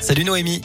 Salut Noémie.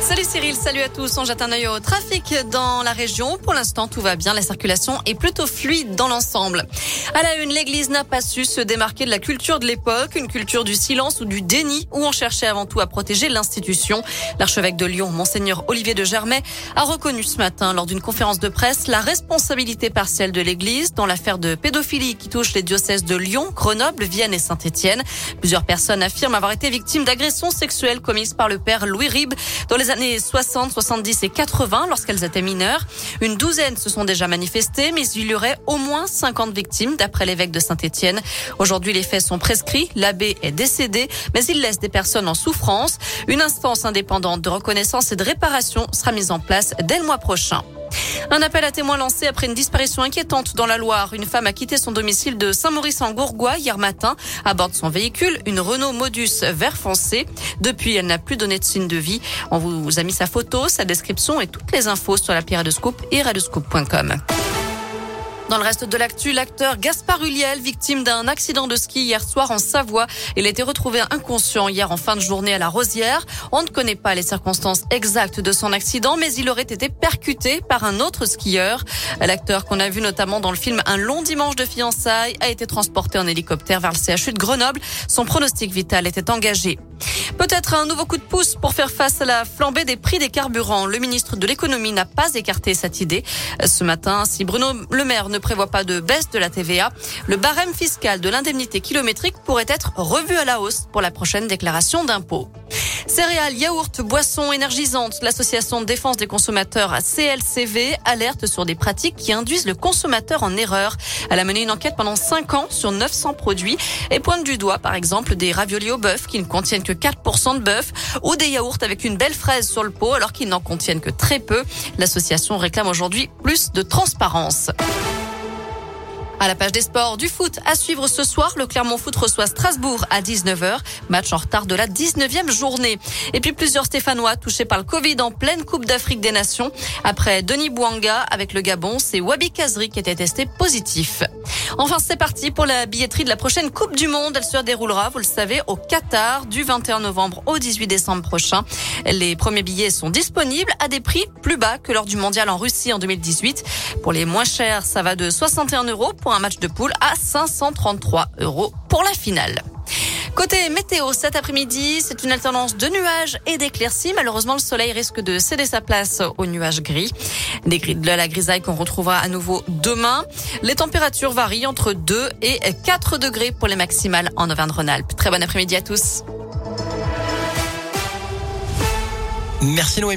Salut Cyril, salut à tous. On jette un œil au trafic dans la région. Pour l'instant, tout va bien. La circulation est plutôt fluide dans l'ensemble. À la une, l'église n'a pas su se démarquer de la culture de l'époque, une culture du silence ou du déni, où on cherchait avant tout à protéger l'institution. L'archevêque de Lyon, Monseigneur Olivier de Germay, a reconnu ce matin, lors d'une conférence de presse, la responsabilité partielle de l'église dans l'affaire de pédophilie qui touche les diocèses de Lyon, Grenoble, Vienne et Saint-Étienne. Plusieurs personnes affirment avoir été victimes d'agressions sexuelles commises par le père Louis Ribes dans les années 60, 70 et 80 lorsqu'elles étaient mineures. Une douzaine se sont déjà manifestées, mais il y aurait au moins 50 victimes d'après l'évêque de Saint-Étienne. Aujourd'hui, les faits sont prescrits. L'abbé est décédé, mais il laisse des personnes en souffrance. Une instance indépendante de reconnaissance et de réparation sera mise en place dès le mois prochain. Un appel à témoins lancé après une disparition inquiétante dans la Loire. Une femme a quitté son domicile de Saint-Maurice-en-Gourgois hier matin. À bord de son véhicule, une Renault Modus vert foncé. Depuis, elle n'a plus donné de signe de vie. On vous a mis sa photo, sa description et toutes les infos sur la Pierre de Scoop et radioscoop.com. Dans le reste de l'actu, l'acteur Gaspard Huliel, victime d'un accident de ski hier soir en Savoie. Il a été retrouvé inconscient hier en fin de journée à la Rosière. On ne connaît pas les circonstances exactes de son accident, mais il aurait été percuté par un autre skieur. L'acteur qu'on a vu notamment dans le film Un long dimanche de fiançailles a été transporté en hélicoptère vers le CHU de Grenoble. Son pronostic vital était engagé. Peut-être un nouveau coup de pouce pour faire face à la flambée des prix des carburants. Le ministre de l'économie n'a pas écarté cette idée. Ce matin, si Bruno Le Maire ne prévoit pas de baisse de la TVA, le barème fiscal de l'indemnité kilométrique pourrait être revu à la hausse pour la prochaine déclaration d'impôt. Céréales, yaourts, boissons énergisantes, l'association de défense des consommateurs CLCV alerte sur des pratiques qui induisent le consommateur en erreur. Elle a mené une enquête pendant 5 ans sur 900 produits et pointe du doigt par exemple des raviolis au bœuf qui ne contiennent que 4% de bœuf ou des yaourts avec une belle fraise sur le pot alors qu'ils n'en contiennent que très peu. L'association réclame aujourd'hui plus de transparence. À la page des sports du foot, à suivre ce soir, le Clermont Foot reçoit Strasbourg à 19h, match en retard de la 19e journée. Et puis plusieurs Stéphanois touchés par le Covid en pleine Coupe d'Afrique des Nations. Après Denis Bouanga avec le Gabon, c'est Wabi Kazri qui était testé positif. Enfin, c'est parti pour la billetterie de la prochaine Coupe du Monde. Elle se déroulera, vous le savez, au Qatar du 21 novembre au 18 décembre prochain. Les premiers billets sont disponibles à des prix plus bas que lors du mondial en Russie en 2018. Pour les moins chers, ça va de 61 euros un match de poule à 533 euros pour la finale. Côté météo, cet après-midi, c'est une alternance de nuages et d'éclaircies. Malheureusement, le soleil risque de céder sa place aux nuages gris. Des gris de la grisaille qu'on retrouvera à nouveau demain. Les températures varient entre 2 et 4 degrés pour les maximales en Auvergne-Rhône-Alpes. Très bon après-midi à tous. Merci Noémie.